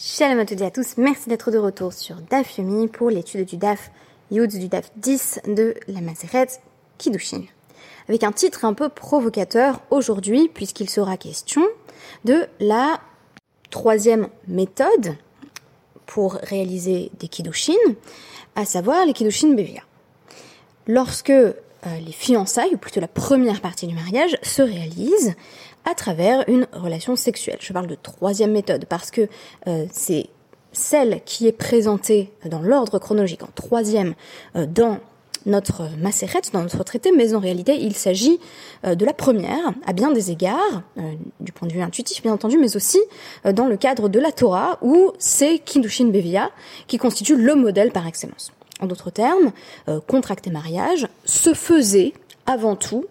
Shalom à toutes et à tous, merci d'être de retour sur DAF Yomi pour l'étude du DAF Yud du DAF 10 de la Maseret Kiddushin. Avec un titre un peu provocateur aujourd'hui puisqu'il sera question de la troisième méthode pour réaliser des Kiddushin, à savoir les Kiddushin Bevia. Lorsque euh, les fiançailles, ou plutôt la première partie du mariage, se réalisent à travers une relation sexuelle. Je parle de troisième méthode parce que euh, c'est celle qui est présentée dans l'ordre chronologique en troisième euh, dans notre macérette, dans notre traité, mais en réalité, il s'agit euh, de la première, à bien des égards, du point de vue intuitif, bien entendu, mais aussi dans le cadre de la Torah, où c'est Kiddushin Bevia qui constitue le modèle par excellence. En d'autres termes, contracter mariage se faisait avant tout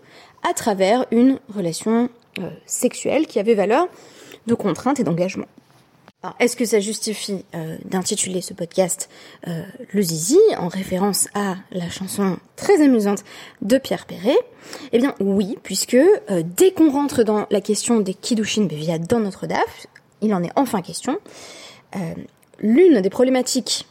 à travers une relation euh, sexuelle qui avait valeur de contrainte et d'engagement. Est-ce que ça justifie euh, d'intituler ce podcast euh, Le Zizi en référence à la chanson très amusante de Pierre Perret? Eh bien oui, puisque dès qu'on rentre dans la question des Kiddushin Bevia dans notre DAF, il en est enfin question. L'une des problématiques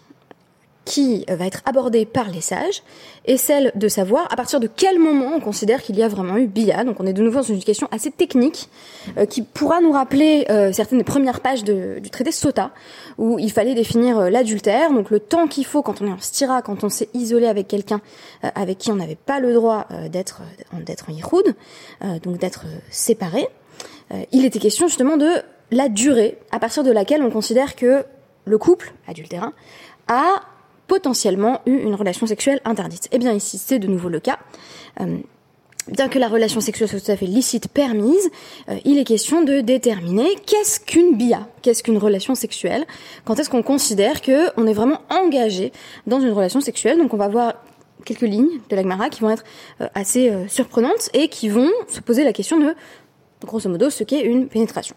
qui va être abordée par les sages est celle de savoir à partir de quel moment on considère qu'il y a vraiment eu bia. Donc on est de nouveau dans une question assez technique euh, qui pourra nous rappeler euh, certaines des premières pages du traité Sota où il fallait définir euh, l'adultère, donc le temps qu'il faut quand on est en stira, quand on s'est isolé avec quelqu'un avec qui on n'avait pas le droit d'être d'être en yichoud, donc d'être séparé. il était question justement de la durée à partir de laquelle on considère que le couple adultérin a potentiellement eu une relation sexuelle interdite. Eh bien ici, c'est de nouveau le cas. Euh, bien que la relation sexuelle soit tout à fait licite, permise, euh, il est question de déterminer qu'est-ce qu'une bia, qu'est-ce qu'une relation sexuelle, quand est-ce qu'on considère qu'on est vraiment engagé dans une relation sexuelle. Donc on va voir quelques lignes de l'Agmara qui vont être euh, assez surprenantes et qui vont se poser la question de, grosso modo, ce qu'est une pénétration.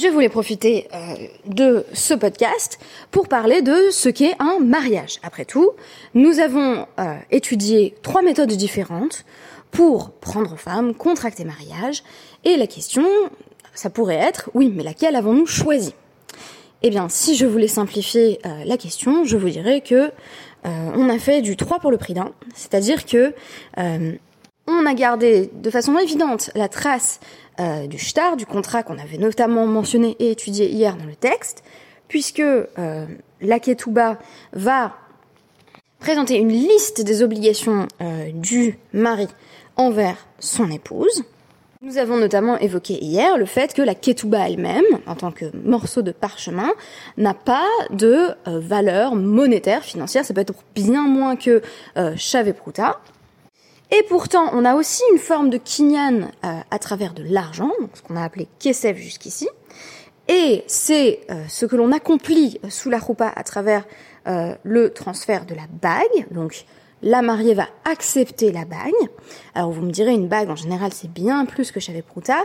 Je voulais profiter euh, de ce podcast pour parler de ce qu'est un mariage. Après tout, nous avons euh, étudié trois méthodes différentes pour prendre femme, contracter mariage, et la question, ça pourrait être, oui, mais laquelle avons-nous choisi? Eh bien, si je voulais simplifier euh, la question, je vous dirais que on a fait du 3 pour le prix d'un, c'est-à-dire que on a gardé de façon évidente la trace euh, du shtar, du contrat qu'on avait notamment mentionné et étudié hier dans le texte, puisque euh, la Ketouba va présenter une liste des obligations euh, du mari envers son épouse. Nous avons notamment évoqué hier le fait que la ketouba elle-même, en tant que morceau de parchemin, n'a pas de valeur monétaire, financière. Ça peut être bien moins que euh, Pruta. Et pourtant, on a aussi une forme de kinyan euh, à travers de l'argent, ce qu'on a appelé kesef jusqu'ici. Et c'est euh, ce que l'on accomplit sous la roupa à travers euh, le transfert de la bague. Donc, la mariée va accepter la bague. Alors, vous me direz, une bague, en général, c'est bien plus que Chavé Prouta.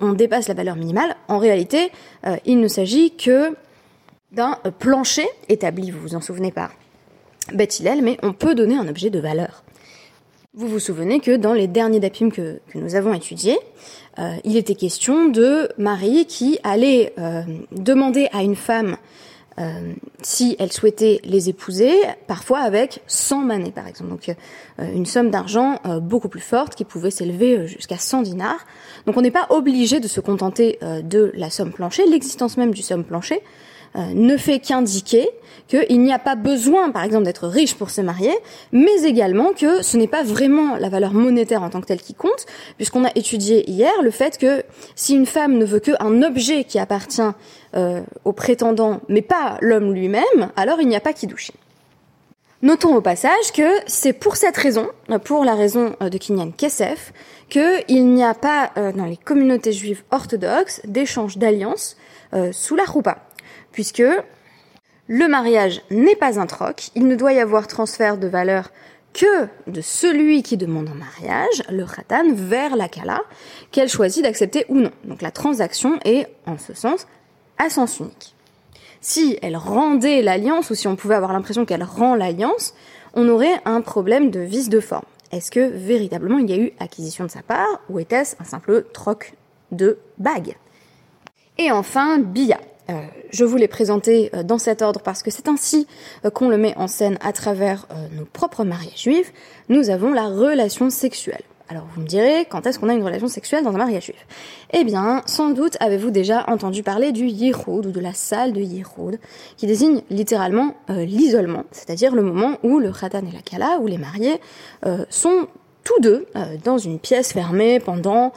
on dépasse la valeur minimale. En réalité, il ne s'agit que d'un plancher établi, vous vous en souvenez pas, Beth mais on peut donner un objet de valeur. Vous vous souvenez que dans les derniers dapim que, nous avons étudiés, euh, il était question de Marie qui allait euh, demander à une femme euh, si elle souhaitait les épouser, parfois avec 100 manées par exemple, donc une somme d'argent beaucoup plus forte qui pouvait s'élever jusqu'à 100 dinars. Donc on n'est pas obligé de se contenter de la somme planchée, l'existence même du somme plancher ne fait qu'indiquer qu'il n'y a pas besoin, par exemple, d'être riche pour se marier, mais également que ce n'est pas vraiment la valeur monétaire en tant que telle qui compte, puisqu'on a étudié hier le fait que si une femme ne veut qu'un objet qui appartient euh, au prétendant, mais pas l'homme lui-même, alors il n'y a pas qui douche. Notons au passage que c'est pour cette raison, pour la raison euh, de Kinyan Kesef, qu'il n'y a pas euh, dans les communautés juives orthodoxes d'échange d'alliances sous la roupa, puisque le mariage n'est pas un troc, il ne doit y avoir transfert de valeur que de celui qui demande un mariage, le khatan, vers la kala, qu'elle choisit d'accepter ou non. Donc la transaction est, en ce sens, à sens unique. Si elle rendait l'alliance, ou si on pouvait avoir l'impression qu'elle rend l'alliance, on aurait un problème de vice de forme. Est-ce que véritablement il y a eu acquisition de sa part, ou était-ce un simple troc de bague? Et enfin, Bia. Je vous l'ai présenté dans cet ordre parce que c'est ainsi qu'on le met en scène à travers nos propres mariages juifs. Nous avons la relation sexuelle. Alors vous me direz, quand est-ce qu'on a une relation sexuelle dans un mariage juif? Eh bien, sans doute avez-vous déjà entendu parler du yiroud ou de la salle de yiroud, qui désigne littéralement euh, l'isolement, c'est-à-dire le moment où le khatan et la kala, où les mariés, euh, sont tous deux euh, dans une pièce fermée pendant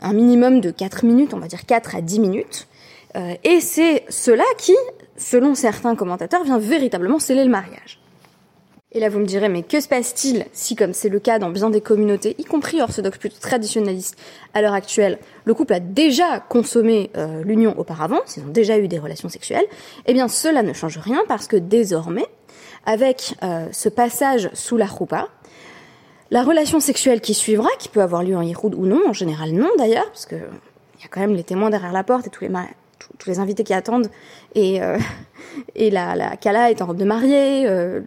un minimum de 4 minutes, on va dire 4 à 10 minutes. Et c'est cela qui, selon certains commentateurs, vient véritablement sceller le mariage. Et là, vous me direz, mais que se passe-t-il si, comme c'est le cas dans bien des communautés, y compris orthodoxes plutôt traditionnalistes, à l'heure actuelle, le couple a déjà consommé euh, l'union auparavant, s'ils ont déjà eu des relations sexuelles Eh bien, cela ne change rien parce que désormais, avec euh, ce passage sous la roupa, la relation sexuelle qui suivra, qui peut avoir lieu en Yiroud ou non, en général non d'ailleurs, parce que il y a quand même les témoins derrière la porte et tous les, tous les invités qui attendent et euh, et la, la Kala est en robe de mariée, euh,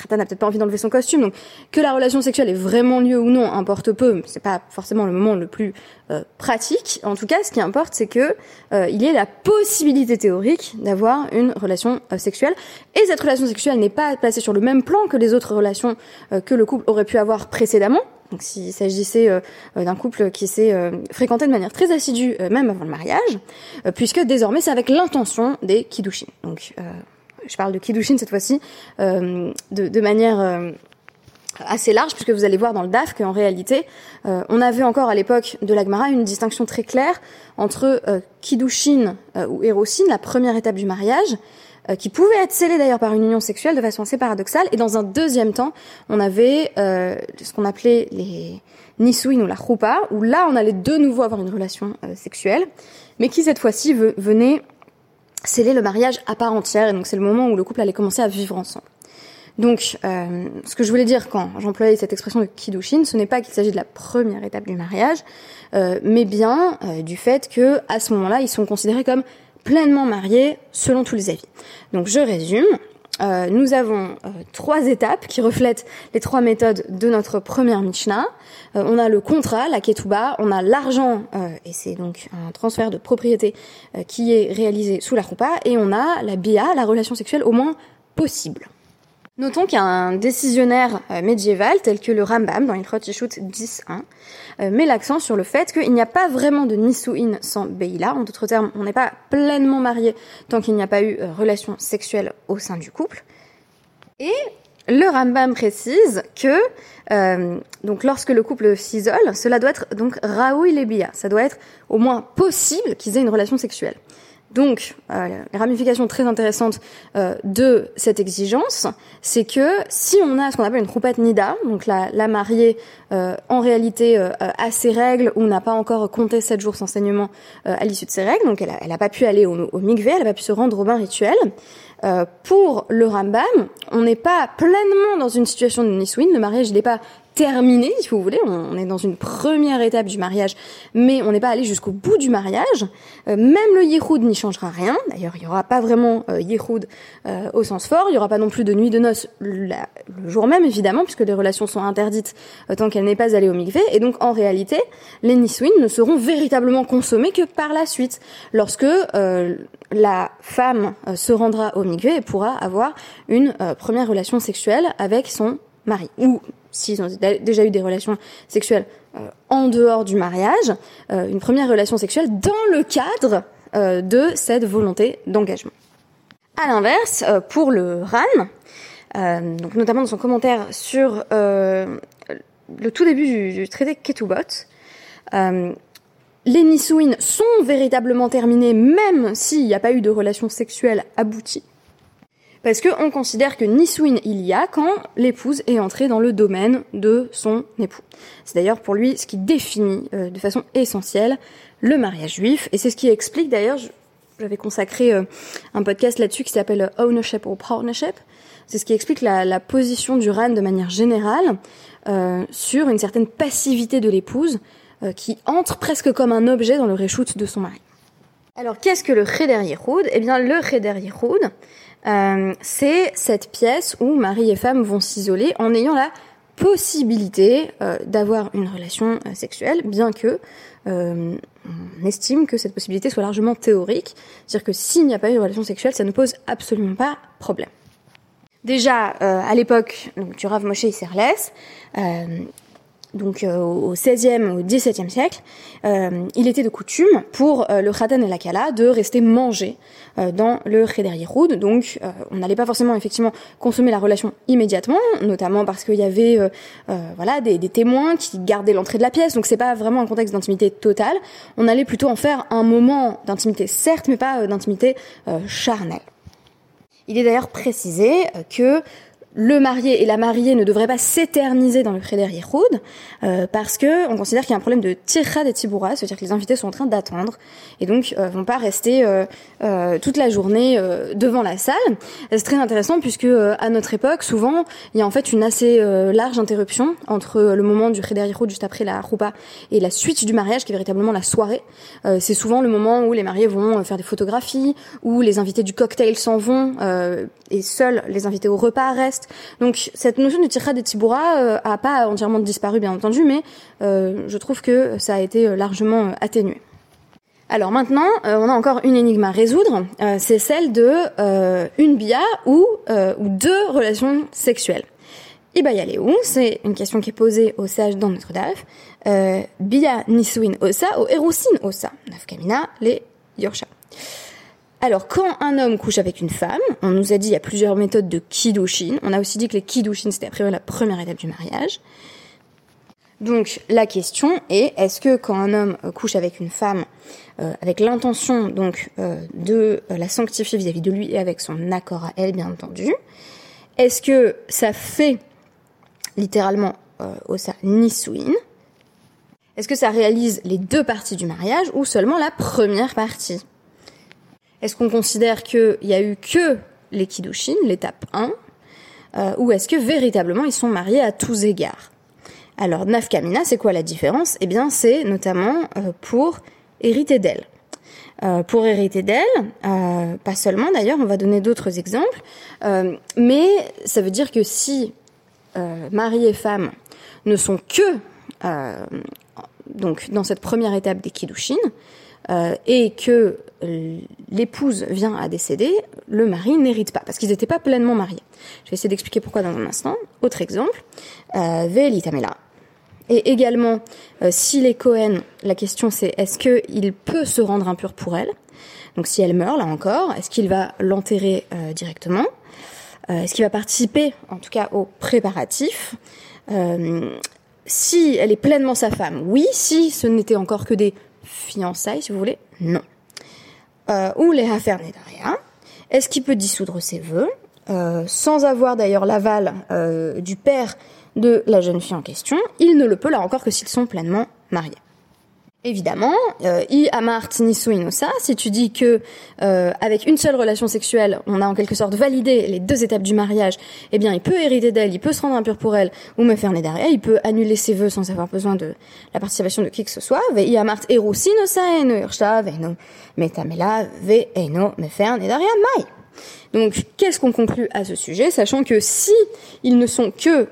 Khatan n'a peut-être pas envie d'enlever son costume, donc que la relation sexuelle ait vraiment lieu ou non importe peu, c'est pas forcément le moment le plus euh, pratique. En tout cas, ce qui importe, c'est que euh, il y ait la possibilité théorique d'avoir une relation sexuelle, et cette relation sexuelle n'est pas placée sur le même plan que les autres relations que le couple aurait pu avoir précédemment. Donc s'il s'agissait euh, d'un couple qui s'est euh, fréquenté de manière très assidue, euh, même avant le mariage, puisque désormais c'est avec l'intention des kiddushin. Donc je parle de kiddushin cette fois-ci de, manière assez large, puisque vous allez voir dans le DAF qu'en réalité, on avait encore à l'époque de l'Agmara une distinction très claire entre kiddushin ou érosine, la première étape du mariage, euh, qui pouvait être scellé d'ailleurs par une union sexuelle de façon assez paradoxale. Et dans un deuxième temps, on avait euh, ce qu'on appelait les nisuin ou la choupa, où là on allait de nouveau avoir une relation euh, sexuelle, mais qui cette fois-ci venait sceller le mariage à part entière. Et donc c'est le moment où le couple allait commencer à vivre ensemble. Donc, euh, ce que je voulais dire quand j'employais cette expression de kiddushin, ce n'est pas qu'il s'agit de la première étape du mariage, euh, mais bien euh, du fait que à ce moment-là, ils sont considérés comme pleinement mariés selon tous les avis. Donc je résume. Euh, nous avons euh, trois étapes qui reflètent les trois méthodes de notre première Mishnah. Euh, on a le contrat, la ketouba, on a l'argent, et c'est donc un transfert de propriété qui est réalisé sous la roupa, et on a la bia, la relation sexuelle au moins possible. Notons qu'un décisionnaire euh, médiéval tel que le Rambam dans Ilchot Yishut 10.1 euh, met l'accent sur le fait qu'il n'y a pas vraiment de Nisuin sans Beila. En d'autres termes, on n'est pas pleinement marié tant qu'il n'y a pas eu euh, relation sexuelle au sein du couple. Et le Rambam précise que donc lorsque le couple s'isole, cela doit être donc Raoui Lebia. Ça doit être au moins possible qu'ils aient une relation sexuelle. Donc, euh, ramification très intéressante euh, de cette exigence, c'est que si on a ce qu'on appelle une troupette nida, donc la, la mariée euh, en réalité a ses règles ou n'a pas encore compté sept jours d'enseignement à l'issue de ses règles, donc elle n'a pas pu aller au, au mikvé, elle n'a pas pu se rendre au bain rituel, pour le Rambam, on n'est pas pleinement dans une situation de niswin, le mariage n'est pas terminé, si vous voulez. On est dans une première étape du mariage, mais on n'est pas allé jusqu'au bout du mariage. Euh, même le yihoud n'y changera rien. D'ailleurs, il n'y aura pas vraiment euh, euh, au sens fort. Il n'y aura pas non plus de nuit de noces le jour même, évidemment, puisque les relations sont interdites euh, tant qu'elle n'est pas allée au mikvé. Et donc, en réalité, les niswin ne seront véritablement consommés que par la suite, lorsque la femme se rendra au mikvé et pourra avoir une première relation sexuelle avec son ou s'ils ont déjà eu des relations sexuelles euh, en dehors du mariage, euh, une première relation sexuelle dans le cadre euh, de cette volonté d'engagement. À l'inverse, pour le RAN, notamment dans son commentaire sur le tout début du, traité Ketubot, les Nisouines sont véritablement terminés même s'il n'y a pas eu de relation sexuelle aboutie parce qu'on considère que Niswin il y a quand l'épouse est entrée dans le domaine de son époux. C'est d'ailleurs pour lui ce qui définit euh, de façon essentielle le mariage juif, et c'est ce qui explique d'ailleurs, j'avais consacré euh, un podcast là-dessus qui s'appelle Ownership or Partnership, c'est ce qui explique la, position du RAN de manière générale euh, sur une certaine passivité de l'épouse qui entre presque comme un objet dans le réchoute de son mari. Alors qu'est-ce que le Cheder Yehoud Eh bien le Cheder Yehoud, euh, c'est cette pièce où mari et femme vont s'isoler en ayant la possibilité euh, d'avoir une relation euh, sexuelle, bien que on estime que cette possibilité soit largement théorique, c'est-à-dire que s'il n'y a pas eu de relation sexuelle, ça ne pose absolument pas problème. Déjà, à l'époque du Rav Moshe Isserles, euh, donc euh, au XVIe, au XVIIe siècle, euh, il était de coutume pour euh, le Khatan et la Kala de rester manger dans le Cheder Yehoud. Donc on n'allait pas forcément effectivement consommer la relation immédiatement, notamment parce qu'il y avait voilà des, des, témoins qui gardaient l'entrée de la pièce. Donc c'est pas vraiment un contexte d'intimité totale. On allait plutôt en faire un moment d'intimité certes, mais pas d'intimité charnelle. Il est d'ailleurs précisé que le marié et la mariée ne devraient pas s'éterniser dans le Cheder Yehoud, euh, parce que on considère qu'il y a un problème de tircha et tiboura, c'est-à-dire que les invités sont en train d'attendre, et donc euh, vont pas rester euh, euh toute la journée euh, devant la salle. C'est très intéressant puisque à notre époque, souvent, il y a en fait une assez large interruption entre le moment du Cheder Yehoud juste après la roupa et la suite du mariage, qui est véritablement la soirée. c'est souvent le moment où les mariés vont faire des photographies, où les invités du cocktail s'en vont, et seuls les invités au repas restent. Donc cette notion du tirad et tiboura euh, a pas entièrement disparu bien entendu, mais euh, je trouve que ça a été euh, largement atténué. Alors maintenant, on a encore une énigme à résoudre, c'est celle de une bia ou, deux relations sexuelles. où c'est une question qui est posée aux sages dans notre DAF. bia nisuin osa ou erusin osa, nafkamina les yorsha. Alors, quand un homme couche avec une femme, on nous a dit il y a plusieurs méthodes de kiddushin. On a aussi dit que les kiddushin c'était a priori la première étape du mariage. Donc, la question est est-ce que quand un homme euh, couche avec une femme, euh, avec l'intention donc euh, de la sanctifier vis-à-vis de lui et avec son accord à elle, bien entendu, est-ce que ça fait littéralement au sa nisuin Est-ce que ça réalise les deux parties du mariage ou seulement la première partie? Est-ce qu'on considère qu'il y a eu que les Kiddushin, l'étape 1, euh, ou est-ce que véritablement ils sont mariés à tous égards? Alors, Nafkamina, c'est quoi la différence? Eh bien, c'est notamment euh, pour hériter d'elle. Euh, pour hériter d'elle, pas seulement d'ailleurs, on va donner d'autres exemples, mais ça veut dire que si mari et femme ne sont que dans cette première étape des Kiddushin, euh, et que l'épouse vient à décéder, le mari n'hérite pas, parce qu'ils n'étaient pas pleinement mariés. Je vais essayer d'expliquer pourquoi dans un instant. Autre exemple, euh, Tamela. Et également, euh, si les Cohen, la question c'est est-ce qu'il peut se rendre impur pour elle? Donc si elle meurt, là encore, est-ce qu'il va l'enterrer euh, directement? Est-ce qu'il va participer, en tout cas, aux préparatifs Si elle est pleinement sa femme, oui. Si ce n'était encore que des fiançailles, si vous voulez Non. Euh, ou les affaires Nedaria. Est-ce qu'il peut dissoudre ses vœux? Euh, sans avoir d'ailleurs l'aval euh, du père de la jeune fille en question Il ne le peut là encore que s'ils sont pleinement mariés. Évidemment, euh, i amart nisu inosa, si tu dis que euh, avec une seule relation sexuelle, on a en quelque sorte validé les deux étapes du mariage, eh bien il peut hériter d'elle, il peut se rendre impur pour elle, ou me faire derrière, il peut annuler ses vœux sans avoir besoin de la participation de qui que ce soit. Ve i amart eno veino metamela ve eno me faire derrière mai. Donc qu'est-ce qu'on conclut à ce sujet, sachant que si ils ne sont que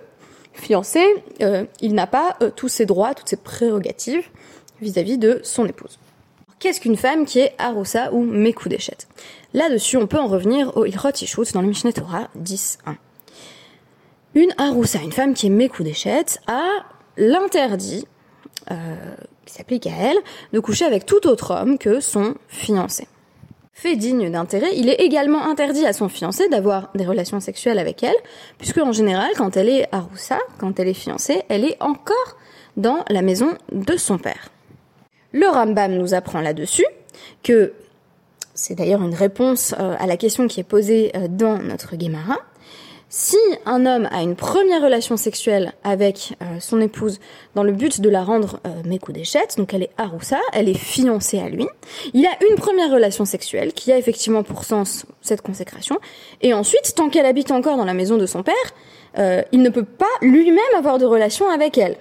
fiancés, euh, il n'a pas tous ses droits, toutes ses prérogatives vis-à-vis de son épouse. Qu'est-ce qu'une femme qui est aroussa ou mekudeshet? Là-dessus, on peut en revenir au Ilchot Yishut dans le Mishneh Torah 10.1. Une aroussa, une femme qui est mekudeshet, a l'interdit, euh, qui s'applique à elle, de coucher avec tout autre homme que son fiancé. Fait digne d'intérêt, il est également interdit à son fiancé d'avoir des relations sexuelles avec elle, puisque en général, quand elle est aroussa, quand elle est fiancée, elle est encore dans la maison de son père. Le Rambam nous apprend là-dessus que, c'est d'ailleurs une réponse euh, à la question qui est posée euh, dans notre Gemara, si un homme a une première relation sexuelle avec euh, son épouse dans le but de la rendre euh, donc elle est aroussa, elle est fiancée à lui, il a une première relation sexuelle qui a effectivement pour sens cette consécration, et ensuite, tant qu'elle habite encore dans la maison de son père, il ne peut pas lui-même avoir de relation avec elle.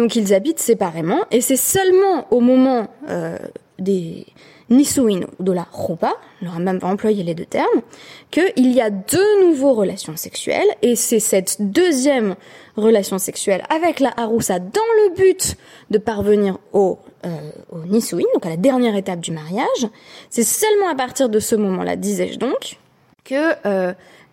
Donc ils habitent séparément et c'est seulement au moment euh, des Nisuin ou de la Rupa, le Rambam va employer les deux termes, qu'il y a deux nouveaux relations sexuelles et c'est cette deuxième relation sexuelle avec la Haroussa dans le but de parvenir au au Nisuin, donc à la dernière étape du mariage. C'est seulement à partir de ce moment-là, disais-je donc, que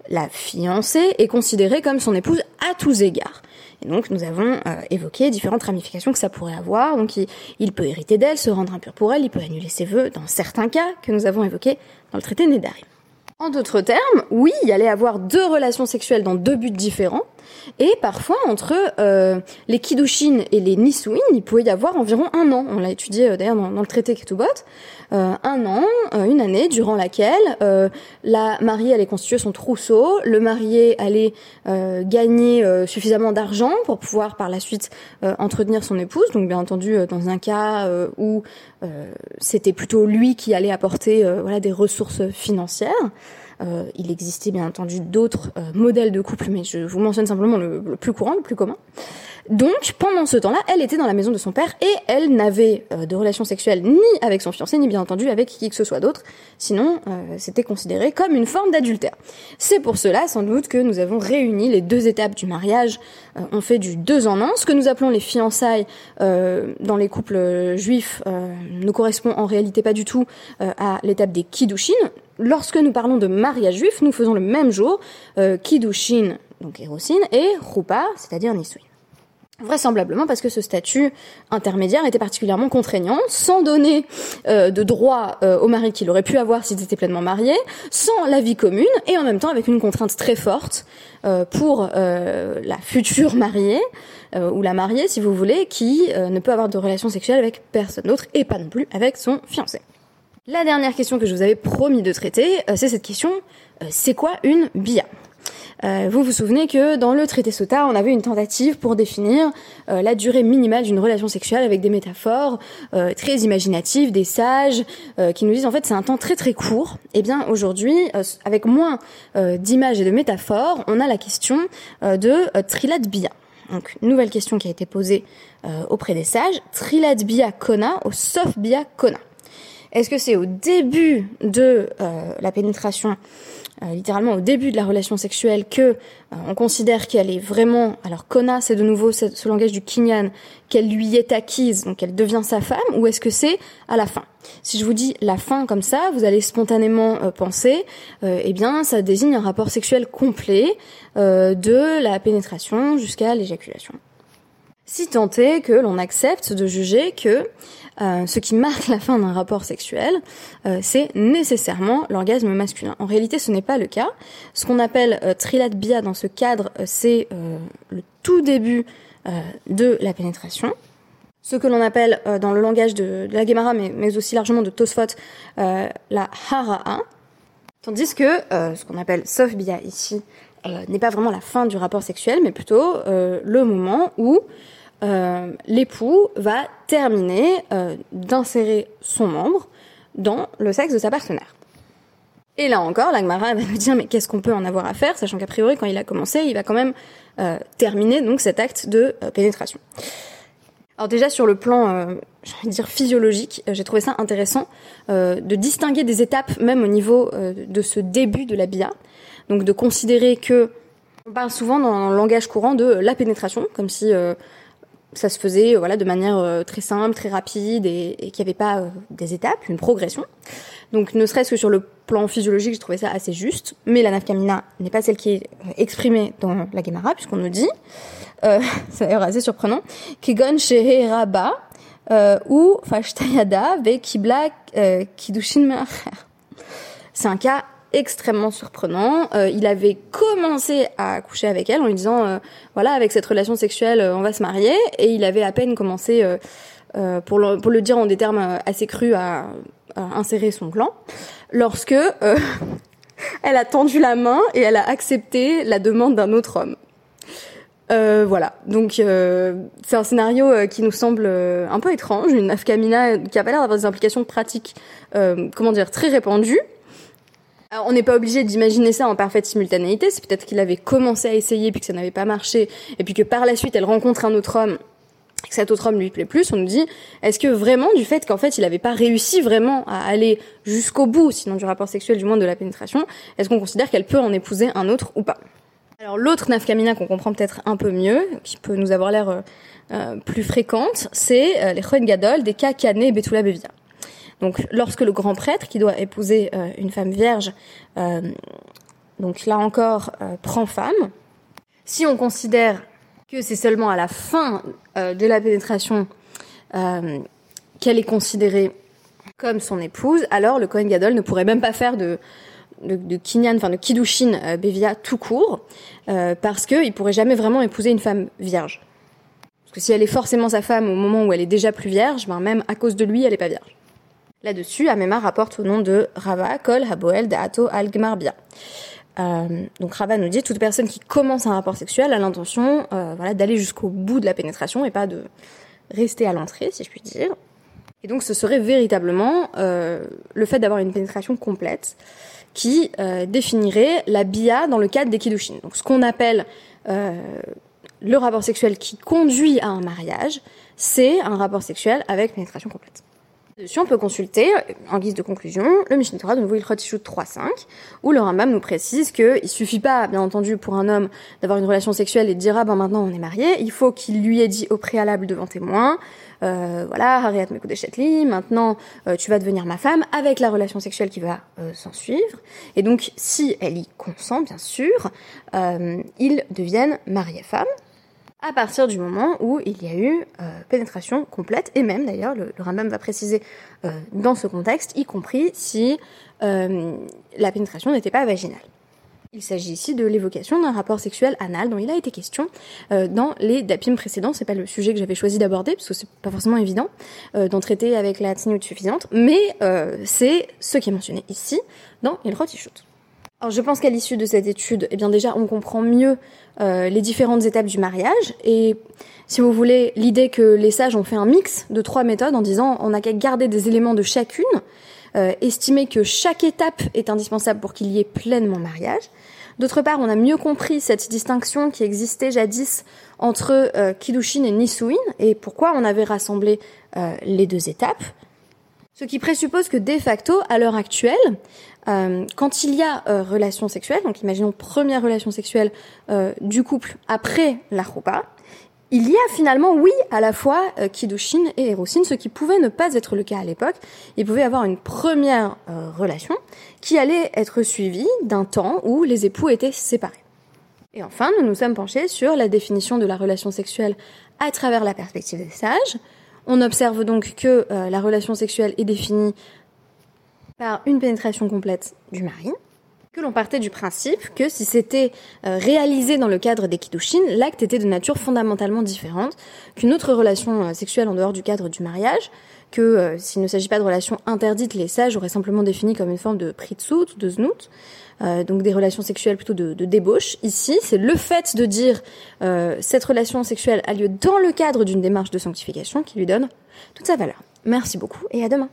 la fiancée est considérée comme son épouse à tous égards. Et donc nous avons euh, évoqué différentes ramifications que ça pourrait avoir. Donc il, peut hériter d'elle, se rendre impur pour elle, il peut annuler ses vœux dans certains cas que nous avons évoqués dans le traité Nédarim. En d'autres termes, oui, il y allait avoir deux relations sexuelles dans deux buts différents, et parfois, entre euh, les Kiddushin et les Nisuin, il pouvait y avoir environ un an. On l'a étudié euh, d'ailleurs dans, le traité Ketubot. Euh, un an, une année, durant laquelle la mariée allait constituer son trousseau, le marié allait gagner suffisamment d'argent pour pouvoir par la suite entretenir son épouse. Donc bien entendu, dans un cas où c'était plutôt lui qui allait apporter voilà des ressources financières. Euh, il existait bien entendu d'autres euh, modèles de couple, mais je vous mentionne simplement le, plus courant, le plus commun. Donc, pendant ce temps-là, elle était dans la maison de son père et elle n'avait euh, de relation sexuelle ni avec son fiancé, ni bien entendu avec qui que ce soit d'autre. Sinon, c'était considéré comme une forme d'adultère. C'est pour cela, sans doute, que nous avons réuni les deux étapes du mariage. on fait du deux en un. Ce que nous appelons les fiançailles dans les couples juifs ne correspond en réalité pas du tout à l'étape des kiddushin lorsque nous parlons de mariage juif, nous faisons le même jour euh, Kiddushin, donc Erosin, et Rupa, c'est-à-dire Nisuin. Vraisemblablement parce que ce statut intermédiaire était particulièrement contraignant, sans donner euh, de droit euh, au mari qu'il aurait pu avoir s'il était pleinement marié, sans la vie commune, et en même temps avec une contrainte très forte euh, pour la future mariée, ou la mariée si vous voulez, qui ne peut avoir de relation sexuelle avec personne d'autre, et pas non plus avec son fiancé. La dernière question que je vous avais promis de traiter, c'est cette question, c'est quoi une bia? Euh, vous vous souvenez que dans le traité Sota, on avait une tentative pour définir la durée minimale d'une relation sexuelle avec des métaphores très imaginatives, des sages qui nous disent en fait c'est un temps très très court. Eh bien aujourd'hui, avec moins d'images et de métaphores, on a la question de Trilad Bia. Donc nouvelle question qui a été posée auprès des sages, Trilad Bia Kona au Sof Bia Kona. Est-ce que c'est au début de euh, la pénétration, euh, littéralement au début de la relation sexuelle, que euh, on considère qu'elle est vraiment, alors Kona, c'est de nouveau ce, langage du Kinyan, qu'elle lui est acquise, donc elle devient sa femme, ou est-ce que c'est à la fin? Si je vous dis la fin comme ça, vous allez spontanément penser, eh bien, ça désigne un rapport sexuel complet de la pénétration jusqu'à l'éjaculation. Si tant est que l'on accepte de juger que euh, ce qui marque la fin d'un rapport sexuel, euh, c'est nécessairement l'orgasme masculin. En réalité, ce n'est pas le cas. Ce qu'on appelle euh, trilad bia dans ce cadre, c'est le tout début de la pénétration. Ce que l'on appelle dans le langage de, la Gemara, mais, aussi largement de Tosfot, la hara'a. Tandis que ce qu'on appelle sof bia ici n'est pas vraiment la fin du rapport sexuel, mais plutôt le moment où euh, l'époux va terminer euh, d'insérer son membre dans le sexe de sa partenaire. Et là encore, l'Agmara va me dire mais qu'est-ce qu'on peut en avoir à faire, sachant qu'a priori quand il a commencé, il va quand même euh, terminer donc cet acte de pénétration. Alors déjà sur le plan, j'ai dire physiologique, j'ai trouvé ça intéressant de distinguer des étapes même au niveau de ce début de la bia, donc de considérer que on parle souvent dans le langage courant de la pénétration, comme si ça se faisait euh, voilà de manière euh, très simple, très rapide et, et qu'il n'y avait pas euh, des étapes, une progression. Donc ne serait-ce que sur le plan physiologique, je trouvais ça assez juste. Mais la nafkamina n'est pas celle qui est exprimée dans la Gemara, puisqu'on nous dit, euh, c'est d'ailleurs assez surprenant, Kegon Shehe Rabba ou Fashtayada Ve Kibla Kidushin C'est un cas extrêmement surprenant. Euh, il avait commencé à coucher avec elle en lui disant euh, voilà avec cette relation sexuelle euh, on va se marier. Et il avait à peine commencé pour le, pour le dire en des termes assez crus à, insérer son clan. Lorsque elle a tendu la main et elle a accepté la demande d'un autre homme. voilà, donc c'est un scénario qui nous semble un peu étrange, une afkamina qui a pas l'air d'avoir des implications pratiques, comment dire, très répandues, alors, on n'est pas obligé d'imaginer ça en parfaite simultanéité. C'est peut-être qu'il avait commencé à essayer puis que ça n'avait pas marché, et puis que par la suite elle rencontre un autre homme que cet autre homme lui plaît plus. On nous dit, est-ce que vraiment du fait qu'en fait il n'avait pas réussi vraiment à aller jusqu'au bout, sinon du rapport sexuel, du moins de la pénétration, est-ce qu'on considère qu'elle peut en épouser un autre ou pas? Alors l'autre nafkamina qu'on comprend peut-être un peu mieux, qui peut nous avoir l'air euh, plus fréquente, c'est euh, les Choen Gadol des cas et Betula Bevia. Donc lorsque le grand prêtre, qui doit épouser euh, une femme vierge, donc là encore, prend femme, si on considère que c'est seulement à la fin de la pénétration qu'elle est considérée comme son épouse, alors le Kohen Gadol ne pourrait même pas faire de, de, de kinyan, enfin de kiddushin euh, Bevia tout court, euh, parce qu'il pourrait jamais vraiment épouser une femme vierge. Parce que si elle est forcément sa femme au moment où elle est déjà plus vierge, ben même à cause de lui, elle est pas vierge. Là-dessus, Amema rapporte au nom de Rava, Kol, Haboel, Da'ato, Al, Gmarbia. Euh, donc Rava nous dit toute personne qui commence un rapport sexuel a l'intention euh, voilà, d'aller jusqu'au bout de la pénétration et pas de rester à l'entrée, si je puis dire. Et donc ce serait véritablement euh, le fait d'avoir une pénétration complète qui euh, définirait la bia dans le cadre des kiddushin. Donc ce qu'on appelle euh, le rapport sexuel qui conduit à un mariage, c'est un rapport sexuel avec pénétration complète. On peut consulter, en guise de conclusion, le Mishneh Torah de nouveau Ilchot 3.5, où le Rambam nous précise qu'il il suffit pas, bien entendu, pour un homme d'avoir une relation sexuelle et de dire ah ben maintenant on est marié, il faut qu'il lui ait dit au préalable devant témoin, euh, voilà, Harriet Chetli, maintenant euh, tu vas devenir ma femme, avec la relation sexuelle qui va euh, s'en suivre. Et donc, si elle y consent, bien sûr, euh, ils deviennent mari-femme à partir du moment où il y a eu pénétration complète, et même d'ailleurs, le, le Rambam va préciser dans ce contexte, y compris si la pénétration n'était pas vaginale. Il s'agit ici de l'évocation d'un rapport sexuel anal dont il a été question euh, dans les dapim précédents. C'est pas le sujet que j'avais choisi d'aborder parce que c'est pas forcément évident euh, d'en traiter avec la tsniout suffisante, mais euh, c'est ce qui est mentionné ici dans Il Shoot. Alors je pense qu'à l'issue de cette étude, eh bien déjà on comprend mieux les différentes étapes du mariage et si vous voulez l'idée que les sages ont fait un mix de trois méthodes en disant on n'a qu'à garder des éléments de chacune euh, estimer que chaque étape est indispensable pour qu'il y ait pleinement mariage. D'autre part, on a mieux compris cette distinction qui existait jadis entre euh, et Nisuin et pourquoi on avait rassemblé euh, les deux étapes. Ce qui présuppose que de facto, à l'heure actuelle, euh, quand il y a relation sexuelle, donc imaginons première relation sexuelle du couple après la roupa, il y a finalement, oui, à la fois euh, Kidushin et Erosin, ce qui pouvait ne pas être le cas à l'époque. Il pouvait avoir une première euh, relation qui allait être suivie d'un temps où les époux étaient séparés. Et enfin, nous nous sommes penchés sur la définition de la relation sexuelle à travers la perspective des sages. On observe donc que euh, la relation sexuelle est définie par une pénétration complète du mari, que l'on partait du principe que si c'était euh, réalisé dans le cadre des Kiddushin, l'acte était de nature fondamentalement différente qu'une autre relation euh, sexuelle en dehors du cadre du mariage, que euh, s'il ne s'agit pas de relations interdites, les sages auraient simplement défini comme une forme de pritsut, de znout, donc des relations sexuelles plutôt de, de débauche. Ici, c'est le fait de dire cette relation sexuelle a lieu dans le cadre d'une démarche de sanctification qui lui donne toute sa valeur. Merci beaucoup et à demain.